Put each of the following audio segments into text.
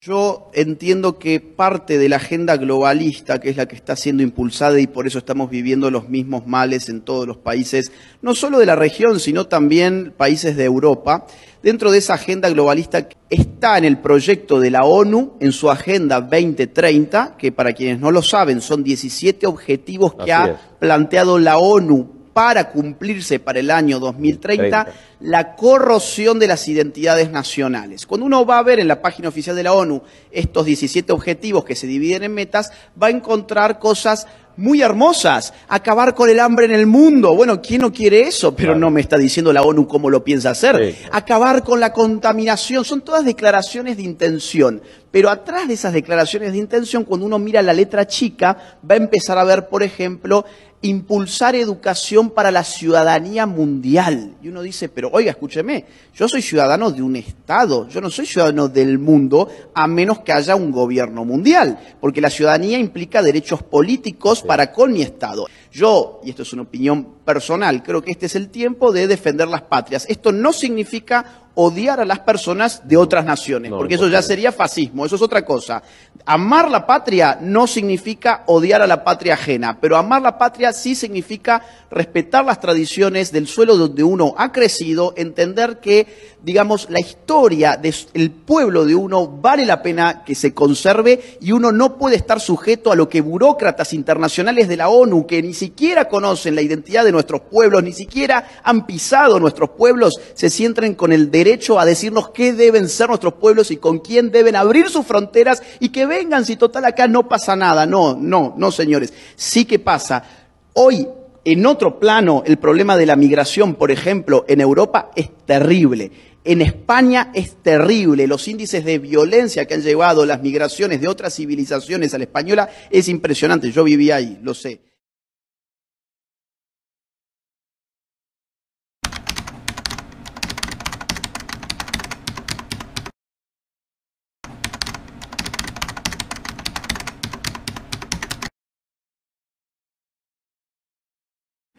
Yo entiendo que parte de la agenda globalista, que es la que está siendo impulsada y por eso estamos viviendo los mismos males en todos los países, no solo de la región, sino también países de Europa, dentro de esa agenda globalista está en el proyecto de la ONU, en su agenda 2030, que para quienes no lo saben son 17 objetivos que Así ha es. planteado la ONU para cumplirse para el año 2030 30. la corrosión de las identidades nacionales. Cuando uno va a ver en la página oficial de la ONU estos 17 objetivos que se dividen en metas, va a encontrar cosas muy hermosas. Acabar con el hambre en el mundo. Bueno, ¿quién no quiere eso? Pero Claro. no me está diciendo la ONU cómo lo piensa hacer. Sí. Acabar con la contaminación. Son todas declaraciones de intención. Pero atrás de esas declaraciones de intención, cuando uno mira la letra chica, va a empezar a ver, por ejemplo, impulsar educación para la ciudadanía mundial. Y uno dice, pero oiga, escúcheme, yo soy ciudadano de un Estado, yo no soy ciudadano del mundo, a menos que haya un gobierno mundial, porque la ciudadanía implica derechos políticos para con mi Estado. Yo, y esto es una opinión personal, creo que este es el tiempo de defender las patrias. Esto no significa odiar a las personas de otras naciones, No, porque eso ya sería fascismo, eso es otra cosa. Amar la patria no significa odiar a la patria ajena, pero amar la patria sí significa respetar las tradiciones del suelo donde uno ha crecido, entender que, digamos, la historia del pueblo de uno vale la pena que se conserve y uno no puede estar sujeto a lo que burócratas internacionales de la ONU, que ni siquiera conocen la identidad de nuestros pueblos, ni siquiera han pisado nuestros pueblos, se sienten con el derecho a decirnos qué deben ser nuestros pueblos y con quién deben abrir sus fronteras y que vengan si total acá no pasa nada. No, no, no, señores. Sí que pasa. Hoy, en otro plano, el problema de la migración, por ejemplo, en Europa es terrible. En España es terrible. Los índices de violencia que han llevado las migraciones de otras civilizaciones a la española es impresionante. Yo viví ahí, lo sé.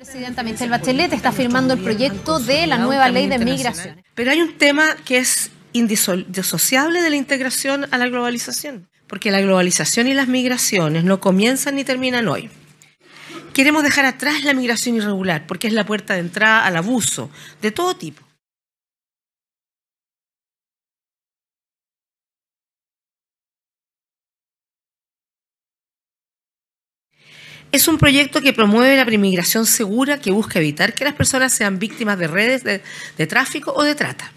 Presidenta Michelle Bachelet está firmando el proyecto de la nueva ley de migración. Pero hay un tema que es indisociable de la integración a la globalización, porque la globalización y las migraciones no comienzan ni terminan hoy. Queremos dejar atrás la migración irregular, porque es la puerta de entrada al abuso de todo tipo. Es un proyecto que promueve la migración segura que busca evitar que las personas sean víctimas de redes de, de tráfico o de trata.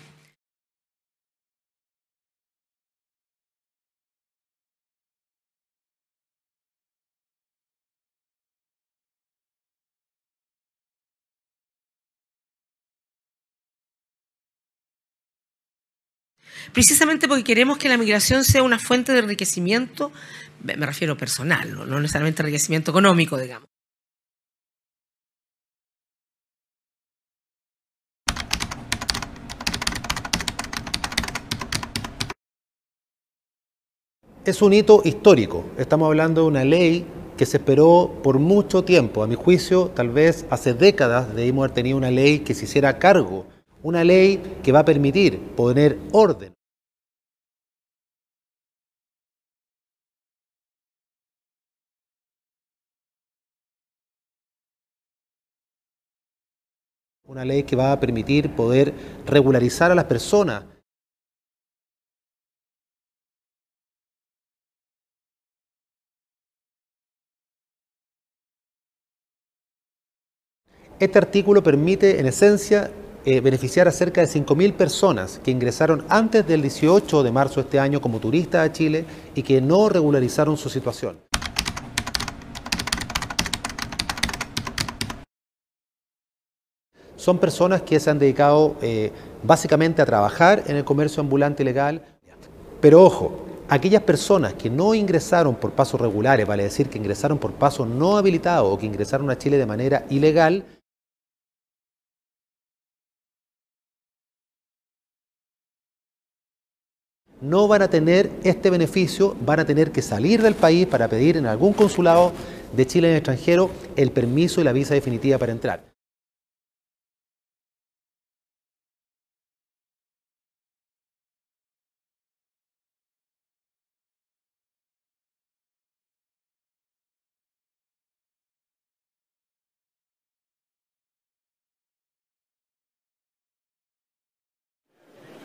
Precisamente porque queremos que la migración sea una fuente de enriquecimiento, me refiero personal, no necesariamente enriquecimiento económico, digamos. Es un hito histórico. Estamos hablando de una ley que se esperó por mucho tiempo. A mi juicio, tal vez hace décadas debimos haber tenido una ley que se hiciera cargo. Una ley que va a permitir poner orden. Una ley que va a permitir poder regularizar a las personas. Este artículo permite, en esencia, eh, beneficiar a cerca de 5.000 personas que ingresaron antes del 18 de marzo de este año como turistas a Chile y que no regularizaron su situación. Son personas que se han dedicado eh, básicamente a trabajar en el comercio ambulante ilegal. Pero ojo, aquellas personas que no ingresaron por pasos regulares, vale decir que ingresaron por pasos no habilitados o que ingresaron a Chile de manera ilegal, no van a tener este beneficio, van a tener que salir del país para pedir en algún consulado de Chile en extranjero el permiso y la visa definitiva para entrar.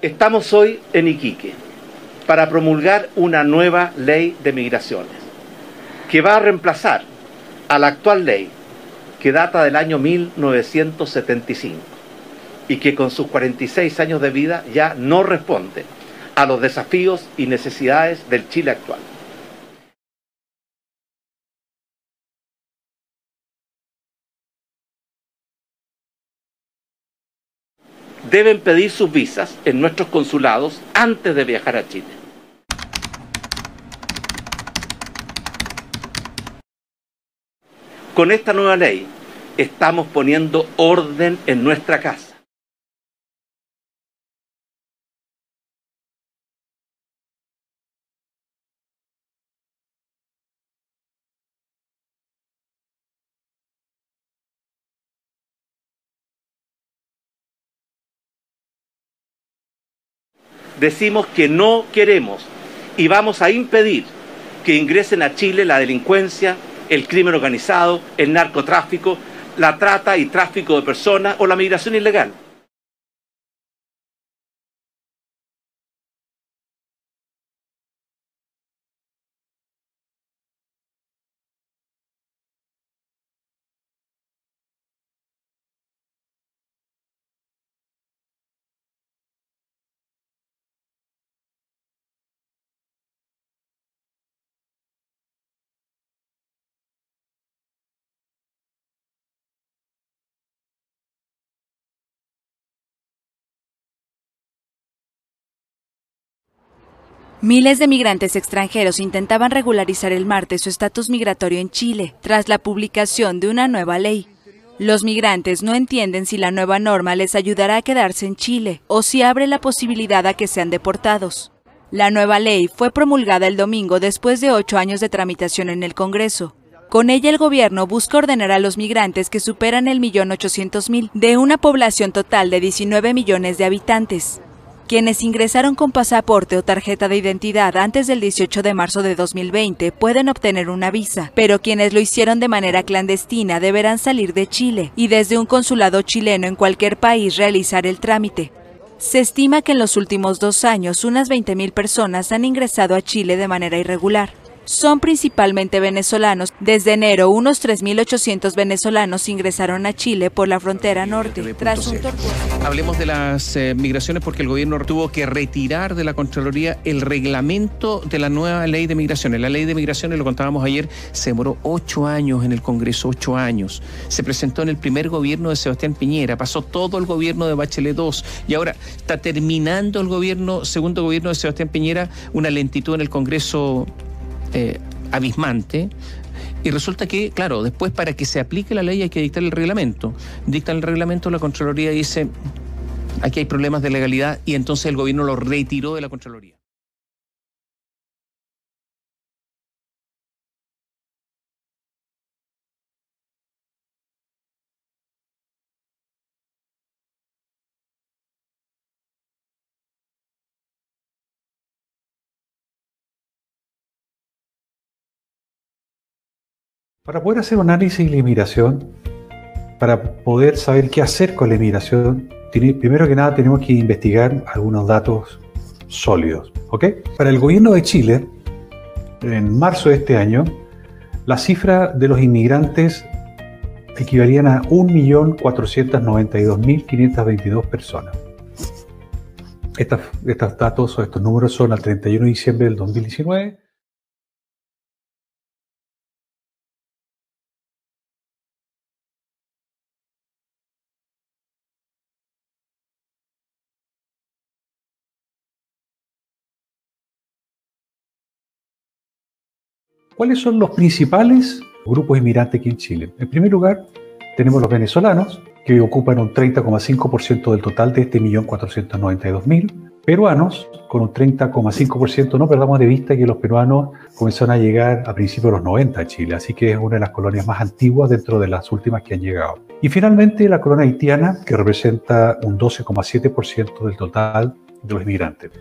Estamos hoy en Iquique para promulgar una nueva ley de migraciones que va a reemplazar a la actual ley que data del año 1975 y que con sus 46 años de vida ya no responde a los desafíos y necesidades del Chile actual. Deben pedir sus visas en nuestros consulados antes de viajar a Chile. Con esta nueva ley estamos poniendo orden en nuestra casa. Decimos que no queremos y vamos a impedir que ingresen a Chile la delincuencia, el crimen organizado, el narcotráfico, la trata y tráfico de personas o la migración ilegal. Miles de migrantes extranjeros intentaban regularizar el martes su estatus migratorio en Chile, tras la publicación de una nueva ley. Los migrantes no entienden si la nueva norma les ayudará a quedarse en Chile o si abre la posibilidad a que sean deportados. La nueva ley fue promulgada el domingo después de ocho años de tramitación en el Congreso. Con ella el gobierno busca ordenar a los migrantes que superan el millón ochocientos mil de una población total de 19 millones de habitantes. Quienes ingresaron con pasaporte o tarjeta de identidad antes del 18 de marzo de 2020 pueden obtener una visa, pero quienes lo hicieron de manera clandestina deberán salir de Chile y desde un consulado chileno en cualquier país realizar el trámite. Se estima que en los últimos dos años unas 20.000 personas han ingresado a Chile de manera irregular son principalmente venezolanos. Desde enero, unos 3.800 venezolanos ingresaron a Chile por la frontera norte. Tras un Hablemos de las eh, migraciones porque el gobierno tuvo que retirar de la Contraloría el reglamento de la nueva ley de migraciones. La ley de migraciones, lo contábamos ayer, se demoró ocho años en el Congreso, ocho años. Se presentó en el primer gobierno de Sebastián Piñera, pasó todo el gobierno de Bachelet II y ahora está terminando el gobierno, segundo gobierno de Sebastián Piñera, una lentitud en el Congreso eh, abismante. Y resulta que, claro, después para que se aplique la ley hay que dictar el reglamento. Dicta el reglamento, la Contraloría dice, aquí hay problemas de legalidad y entonces el gobierno lo retiró de la Contraloría. Para poder hacer un análisis de la inmigración, para poder saber qué hacer con la inmigración, primero que nada tenemos que investigar algunos datos sólidos. Para el gobierno de Chile, en marzo de este año, la cifra de los inmigrantes equivalían a 1.492.522 personas. Estos, estos datos o estos números son al 31 de diciembre del 2019 ¿Cuáles son los principales grupos inmigrantes aquí en Chile? En primer lugar, tenemos los venezolanos, que ocupan un 30,5% del total de este 1.492.000. Peruanos, con un 30,5%. No perdamos de vista que los peruanos comenzaron a llegar a principios de los 90 a Chile, así que es una de las colonias más antiguas dentro de las últimas que han llegado. Y finalmente la colonia haitiana, que representa un 12,7% del total de los inmigrantes.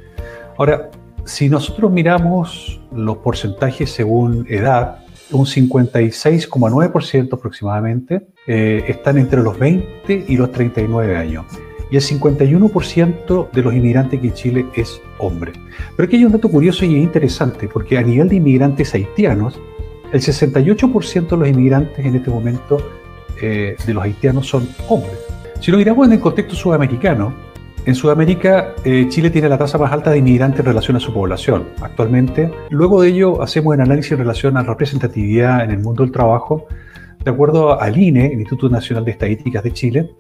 Ahora, si nosotros miramos los porcentajes según edad, un 56,9% aproximadamente eh, están entre los 20 y los 39 años. y el 51% de los inmigrantes que en Chile es hombre. Pero aquí hay un dato curioso y interesante, porque a nivel de inmigrantes haitianos, el 68% de los inmigrantes en este momento eh, de los haitianos son hombres. Si lo miramos en el contexto sudamericano, en Sudamérica eh, Chile tiene la tasa más alta de inmigrantes en relación a su población actualmente. Luego de ello hacemos un análisis en relación a la representatividad en el mundo del trabajo. De acuerdo al INE, Instituto Nacional de Estadísticas de Chile,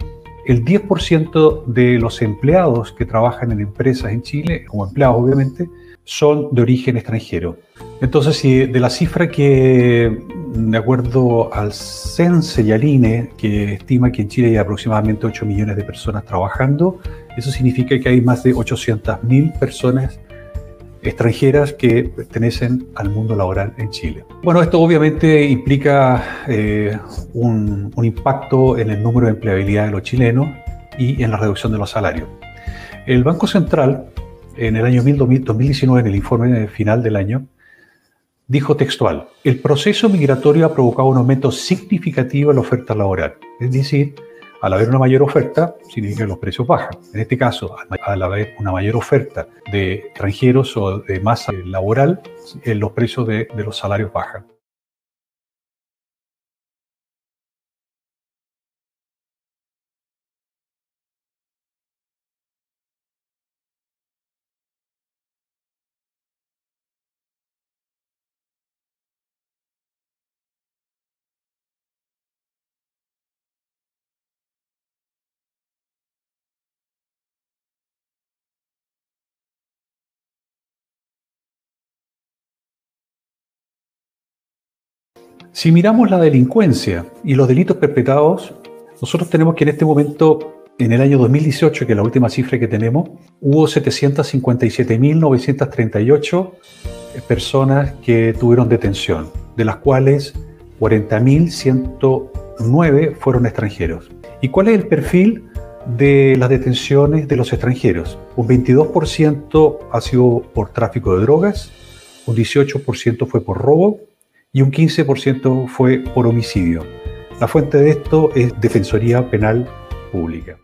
el 10% de los empleados que trabajan en empresas en Chile, como empleados obviamente, son de origen extranjero. Entonces, si de la cifra que, de acuerdo al CENSE y al INE, que estima que en Chile hay aproximadamente 8 millones de personas trabajando, eso significa que hay más de 800.000 personas extranjeras que pertenecen al mundo laboral en Chile. Bueno, esto obviamente implica eh, un, un, impacto en el número de empleabilidad de los chilenos y en la reducción de los salarios. El Banco Central, en el año 2019, en el informe final del año, dijo textual, el proceso migratorio ha provocado un aumento significativo en la oferta laboral. Es decir, al haber una mayor oferta, significa que los precios bajan. En este caso, al haber una mayor oferta de extranjeros o de masa laboral, eh, los precios de, de los salarios bajan. Si miramos la delincuencia y los delitos perpetrados, nosotros tenemos que en este momento, en el año 2018, que es la última cifra que tenemos, hubo 757.938 personas que tuvieron detención, de las cuales 40.109 fueron extranjeros. ¿Y cuál es el perfil de las detenciones de los extranjeros? Un 22% ha sido por tráfico de drogas, un 18% fue por robo, y un 15% fue por homicidio. La fuente de esto es Defensoría Penal Pública.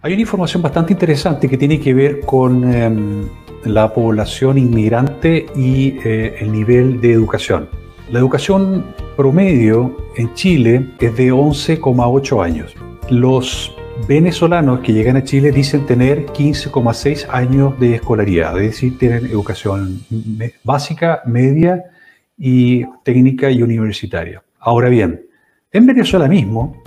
Hay una información bastante interesante que tiene que ver con eh, la población inmigrante y eh, el nivel de educación. La educación promedio en Chile es de 11,8 años. Los venezolanos que llegan a Chile dicen tener 15,6 años de escolaridad, es decir, tienen educación básica, media y técnica y universitaria. Ahora bien, en Venezuela mismo,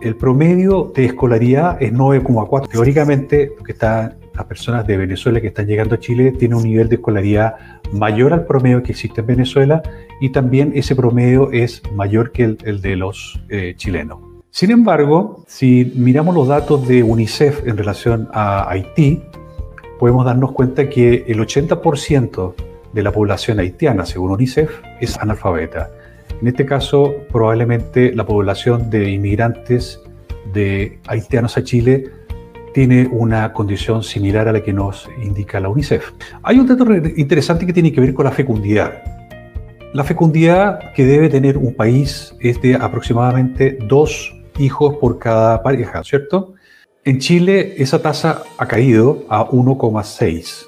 el promedio de escolaridad es 9,4. Teóricamente, que está, las personas de Venezuela que están llegando a Chile tienen un nivel de escolaridad mayor al promedio que existe en Venezuela y también ese promedio es mayor que el, de los eh, chilenos. Sin embargo, si miramos los datos de UNICEF en relación a Haití, podemos darnos cuenta que el 80% de la población haitiana, según UNICEF, es analfabeta. En este caso, probablemente la población de inmigrantes de haitianos a Chile tiene una condición similar a la que nos indica la UNICEF. Hay un dato interesante que tiene que ver con la fecundidad. La fecundidad que debe tener un país es de aproximadamente 2 hijos por cada pareja, ¿cierto? En Chile esa tasa ha caído a 1,6.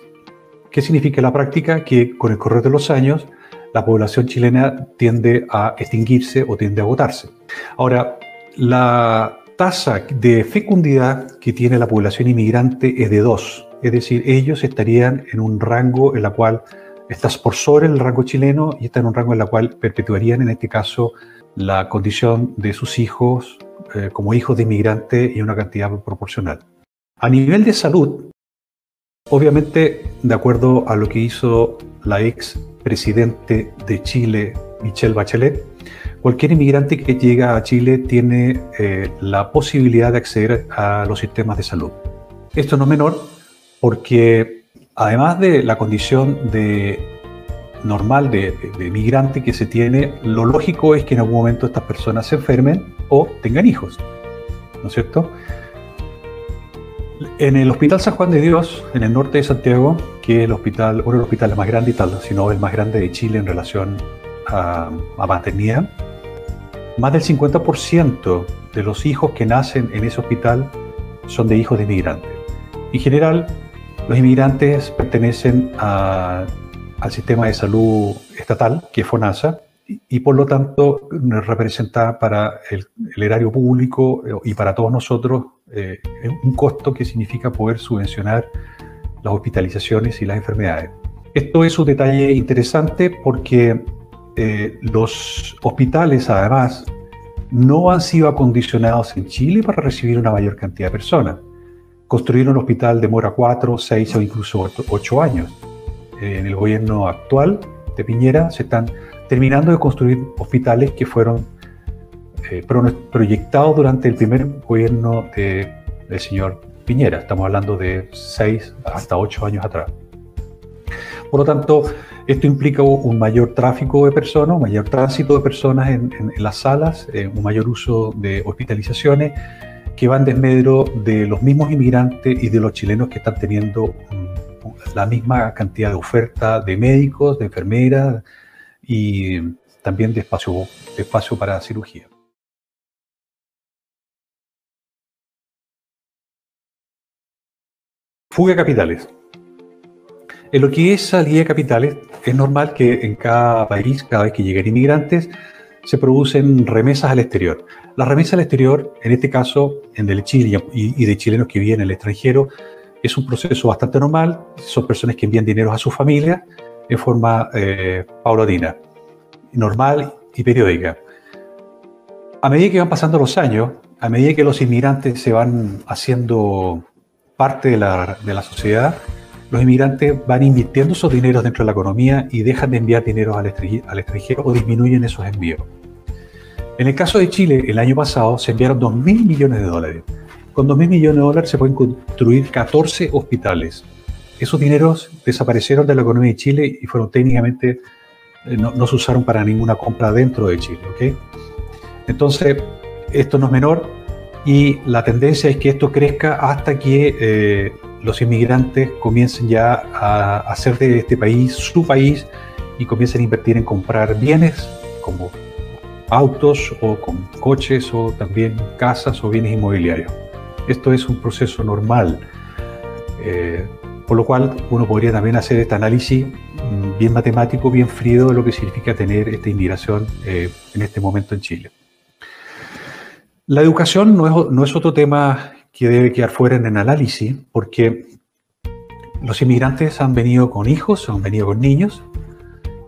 ¿Qué significa la práctica? Que con el correr de los años la población chilena tiende a extinguirse o tiende a agotarse. Ahora, la tasa de fecundidad que tiene la población inmigrante es de 2, es decir, ellos estarían en un rango en la cual estás por sobre el rango chileno y está en un rango en la cual perpetuarían en este caso la condición de sus hijos eh, como hijos de inmigrantes y una cantidad proporcional. A nivel de salud, obviamente, de acuerdo a lo que hizo la ex presidente de Chile, Michelle Bachelet, cualquier inmigrante que llega a Chile tiene eh, la posibilidad de acceder a los sistemas de salud. Esto no es menor porque además de la condición de normal de, migrante que se tiene, lo lógico es que en algún momento estas personas se enfermen o tengan hijos, ¿no es cierto? En el Hospital San Juan de Dios, en el norte de Santiago, que es el hospital, uno de los hospitales más grandes, si no el más grande de Chile en relación a, a maternidad, más del 50% de los hijos que nacen en ese hospital son de hijos de inmigrantes. En general, los inmigrantes pertenecen al sistema de salud estatal, que es FONASA, y, por lo tanto representa para el, erario público eh, y para todos nosotros eh, un costo que significa poder subvencionar las hospitalizaciones y las enfermedades. Esto es un detalle interesante porque eh, los hospitales, además, no han sido acondicionados en Chile para recibir una mayor cantidad de personas. Construir un hospital demora cuatro, seis o incluso ocho años. En el gobierno actual de Piñera se están terminando de construir hospitales que fueron eh, proyectados durante el primer gobierno de, del señor Piñera. Estamos hablando de seis hasta ocho años atrás. Por lo tanto, esto implica un mayor tráfico de personas, un mayor tránsito de personas en, las salas, eh, un mayor uso de hospitalizaciones que van desmedro de los mismos inmigrantes y de los chilenos que están teniendo la misma cantidad de oferta de médicos, de enfermeras y también de espacio, de espacio para cirugía. Fuga de capitales. En lo que es salida de capitales, es normal que en cada país, cada vez que lleguen inmigrantes, se producen remesas al exterior. La remesa al exterior, en este caso, en de Chile y de chilenos que viven en el extranjero, es un proceso bastante normal. Son personas que envían dinero a su familia en forma eh, paulatina, normal y periódica. A medida que van pasando los años, a medida que los inmigrantes se van haciendo parte de la, de la sociedad, los inmigrantes van invirtiendo esos dineros dentro de la economía y dejan de enviar dinero al extranjero, o disminuyen esos envíos. En el caso de Chile, el año pasado se enviaron 2.000 millones de dólares. Con 2.000 millones de dólares se pueden construir 14 hospitales. Esos dineros desaparecieron de la economía de Chile y fueron técnicamente, eh, no, se usaron para ninguna compra dentro de Chile. ¿okay? Entonces, esto no es menor y la tendencia es que esto crezca hasta que eh, los inmigrantes comiencen ya a hacer de este país su país y comiencen a invertir en comprar bienes como autos o con coches o también casas o bienes inmobiliarios. Esto es un proceso normal, eh, por lo cual uno podría también hacer este análisis mm, bien matemático, bien frío de lo que significa tener esta inmigración eh, en este momento en Chile. La educación no es, no es otro tema que debe quedar fuera en el análisis, porque los inmigrantes han venido con hijos, han venido con niños,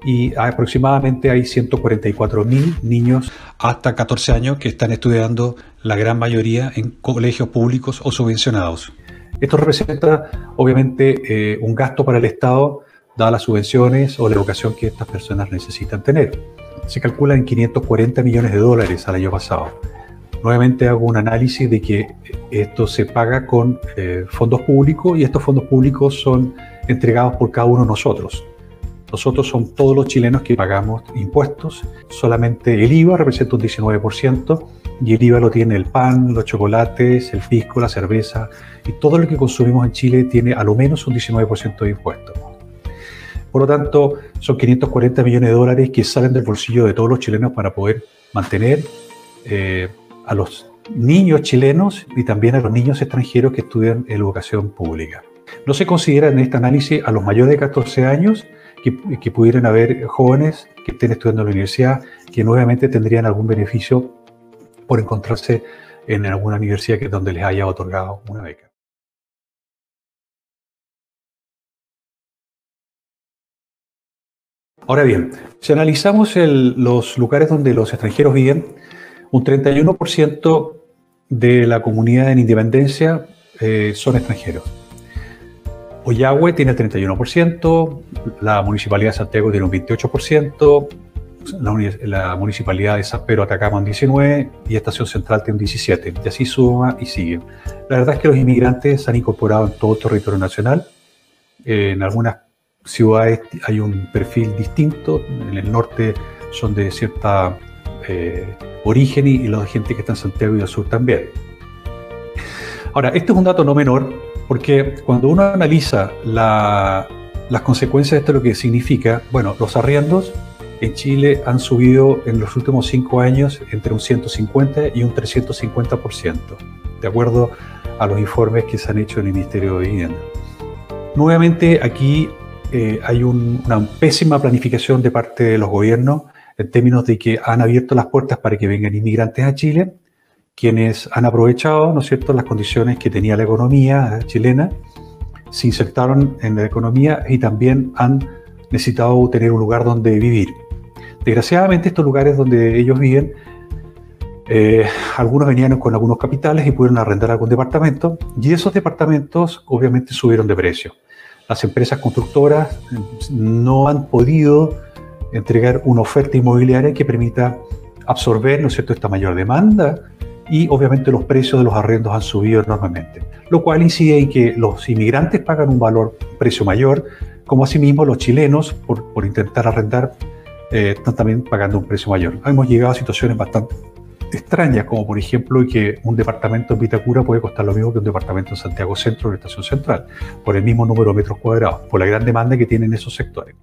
y aproximadamente hay 144 mil niños hasta 14 años que están estudiando, la gran mayoría en colegios públicos o subvencionados. Esto representa obviamente eh, un gasto para el Estado, dadas las subvenciones o la educación que estas personas necesitan tener. Se calcula en 540 millones de dólares al año pasado. Nuevamente hago un análisis de que esto se paga con eh, fondos públicos y estos fondos públicos son entregados por cada uno de nosotros. Nosotros somos todos los chilenos que pagamos impuestos, solamente el IVA representa un 19% y el IVA lo tiene el pan, los chocolates, el pisco, la cerveza y todo lo que consumimos en Chile tiene a lo menos un 19% de impuestos. Por lo tanto, son 540 millones de dólares que salen del bolsillo de todos los chilenos para poder mantener eh, a los niños chilenos y también a los niños extranjeros que estudian educación pública. No se considera en este análisis a los mayores de 14 años que, pudieran haber jóvenes que estén estudiando en la universidad que nuevamente tendrían algún beneficio por encontrarse en alguna universidad que, donde les haya otorgado una beca. Ahora bien, si analizamos los lugares donde los extranjeros viven, un 31% de la comunidad en independencia eh, son extranjeros. Oyagüe tiene el 31%, la Municipalidad de Santiago tiene un 28%, la, Municipalidad de San Pedro Atacama un 19% y Estación Central tiene un 17%, y así suma y sigue. La verdad es que los inmigrantes se han incorporado en todo el territorio nacional. en algunas ciudades hay un perfil distinto, en el norte son de cierta eh, origen y, la gente que está en Santiago y el sur también. Ahora, este es un dato no menor porque cuando uno analiza las consecuencias de esto, lo que significa, bueno, los arriendos en Chile han subido en los últimos cinco años entre un 150 y un 350%, de acuerdo a los informes que se han hecho en el Ministerio de Vivienda. Nuevamente, aquí eh, hay una pésima planificación de parte de los gobiernos en términos de que han abierto las puertas para que vengan inmigrantes a Chile, quienes han aprovechado, ¿no es cierto?, las condiciones que tenía la economía chilena, se insertaron en la economía y también han necesitado tener un lugar donde vivir. Desgraciadamente, estos lugares donde ellos viven, eh, algunos venían con algunos capitales y pudieron arrendar algún departamento, y esos departamentos obviamente subieron de precio. Las empresas constructoras no han podido entregar una oferta inmobiliaria que permita absorber ¿no es cierto? esta mayor demanda y obviamente los precios de los arrendos han subido enormemente, lo cual incide en que los inmigrantes pagan un valor, precio mayor, como asimismo los chilenos por, por intentar arrendar eh, están también pagando un precio mayor. Hemos llegado a situaciones bastante extrañas, como por ejemplo que un departamento en Vitacura puede costar lo mismo que un departamento en Santiago Centro o en Estación Central, por el mismo número de metros cuadrados, por la gran demanda que tienen esos sectores.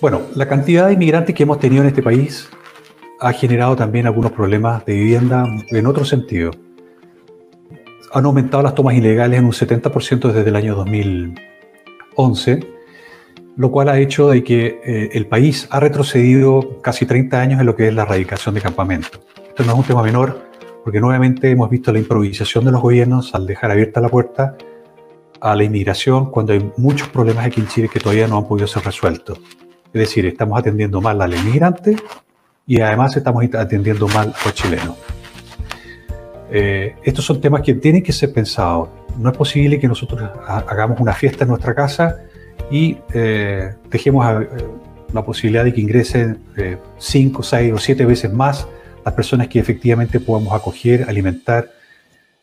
Bueno, la cantidad de inmigrantes que hemos tenido en este país ha generado también algunos problemas de vivienda en otro sentido han aumentado las tomas ilegales en un 70% desde el año 2011, lo cual ha hecho de que eh, el país ha retrocedido casi 30 años en lo que es la erradicación de campamentos. Esto no es un tema menor, porque nuevamente hemos visto la improvisación de los gobiernos al dejar abierta la puerta a la inmigración cuando hay muchos problemas aquí en Chile que todavía no han podido ser resueltos. Es decir, estamos atendiendo mal al inmigrante y además estamos atendiendo mal a los chilenos. Eh, estos son temas que tienen que ser pensados. No es posible que nosotros hagamos una fiesta en nuestra casa y eh, dejemos eh, la posibilidad de que ingresen cinco, seis o siete veces más las personas que efectivamente podamos acoger, alimentar,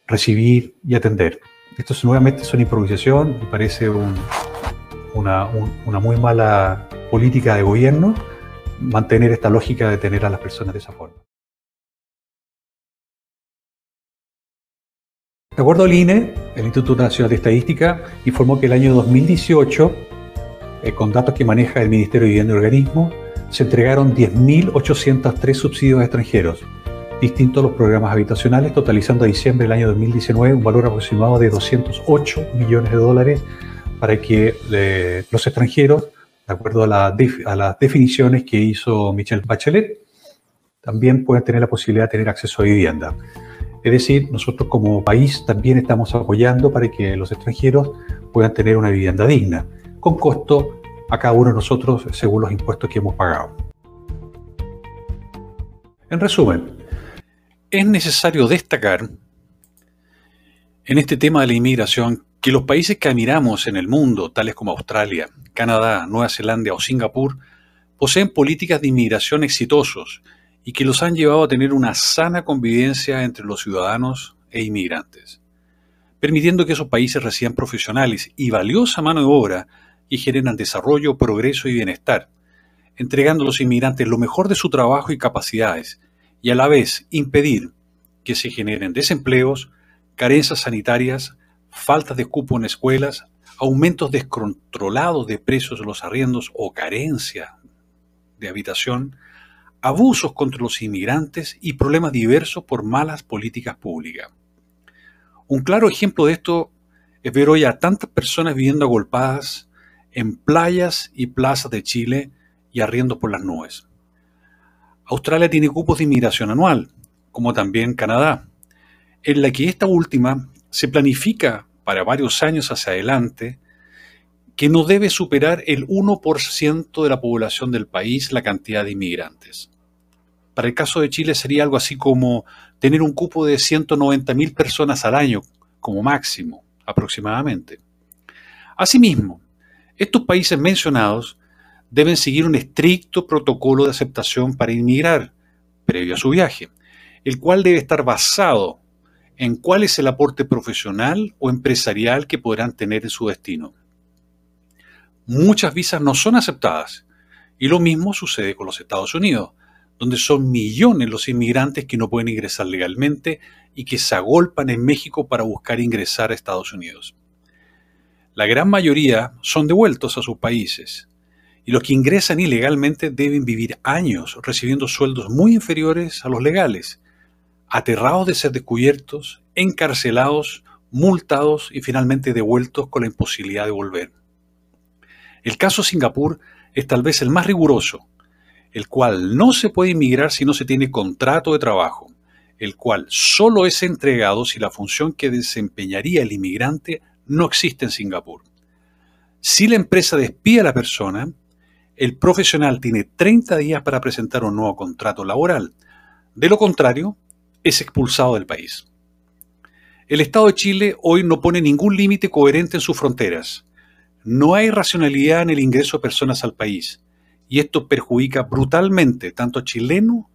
recibir y atender. Esto nuevamente es una improvisación y parece una, una muy mala política de gobierno mantener esta lógica de tener a las personas de esa forma. De acuerdo al INE, el Instituto Nacional de Estadística informó que el año 2018, eh, con datos que maneja el Ministerio de Vivienda y Organismo, se entregaron 10.803 subsidios extranjeros, distintos a los programas habitacionales, totalizando a diciembre del año 2019 un valor aproximado de 208 millones de dólares para que eh, los extranjeros, de acuerdo a, las definiciones que hizo Michelle Bachelet, también puedan tener la posibilidad de tener acceso a vivienda. Es decir, nosotros como país también estamos apoyando para que los extranjeros puedan tener una vivienda digna, con costo a cada uno de nosotros según los impuestos que hemos pagado. En resumen, es necesario destacar en este tema de la inmigración que los países que admiramos en el mundo, tales como Australia, Canadá, Nueva Zelanda o Singapur, poseen políticas de inmigración exitosos y que los han llevado a tener una sana convivencia entre los ciudadanos e inmigrantes, permitiendo que esos países reciban profesionales y valiosa mano de obra y generan desarrollo, progreso y bienestar, entregando a los inmigrantes lo mejor de su trabajo y capacidades, y a la vez impedir que se generen desempleos, carencias sanitarias, faltas de cupo en escuelas, aumentos descontrolados de precios de los arriendos o carencia de habitación, abusos contra los inmigrantes y problemas diversos por malas políticas públicas. Un claro ejemplo de esto es ver hoy a tantas personas viviendo agolpadas en playas y plazas de Chile y arriendo por las nubes. Australia tiene cupos de inmigración anual, como también Canadá, en la que esta última se planifica para varios años hacia adelante que no debe superar el 1% de la población del país la cantidad de inmigrantes. Para el caso de Chile sería algo así como tener un cupo de 190.000 personas al año, como máximo, aproximadamente. Asimismo, estos países mencionados deben seguir un estricto protocolo de aceptación para inmigrar, previo a su viaje, el cual debe estar basado en cuál es el aporte profesional o empresarial que podrán tener en su destino muchas visas no son aceptadas. Y lo mismo sucede con los Estados Unidos, donde son millones los inmigrantes que no pueden ingresar legalmente y que se agolpan en México para buscar ingresar a Estados Unidos. La gran mayoría son devueltos a sus países y los que ingresan ilegalmente deben vivir años recibiendo sueldos muy inferiores a los legales, aterrados de ser descubiertos, encarcelados, multados y finalmente devueltos con la imposibilidad de volver. El caso Singapur es tal vez el más riguroso, el cual no se puede inmigrar si no se tiene contrato de trabajo, el cual solo es entregado si la función que desempeñaría el inmigrante no existe en Singapur. Si la empresa despide a la persona, el profesional tiene 30 días para presentar un nuevo contrato laboral. De lo contrario, es expulsado del país. El Estado de Chile hoy no pone ningún límite coherente en sus fronteras. No hay racionalidad en el ingreso de personas al país, y esto perjudica brutalmente tanto a chilenos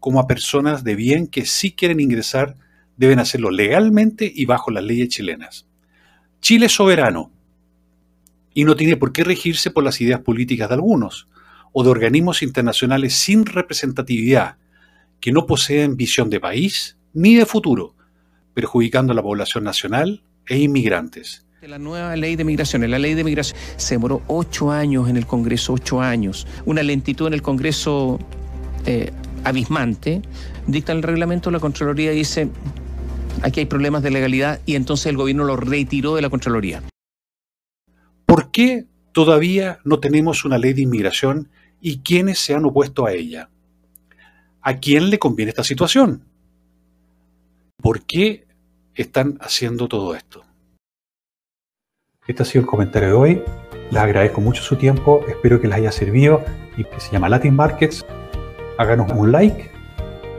como a personas de bien que sí quieren ingresar, deben hacerlo legalmente y bajo las leyes chilenas. Chile es soberano y no tiene por qué regirse por las ideas políticas de algunos o de organismos internacionales sin representatividad que no poseen visión de país ni de futuro, perjudicando a la población nacional e inmigrantes. La nueva ley de migraciones, la ley de migración se demoró ocho años en el Congreso, ocho años. Una lentitud en el Congreso eh, abismante. Dicta el reglamento, la Contraloría dice, aquí hay problemas de legalidad y entonces el gobierno lo retiró de la Contraloría. ¿Por qué todavía no tenemos una ley de inmigración y quiénes se han opuesto a ella? ¿A quién le conviene esta situación? ¿Por qué están haciendo todo esto? Este ha sido el comentario de hoy. Les agradezco mucho su tiempo. Espero que les haya servido y que se llama Latin Markets. Háganos un like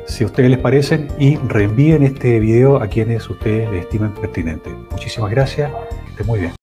si a ustedes les parecen y reenvíen este video a quienes ustedes les estimen pertinente. Muchísimas gracias. Que estén muy bien.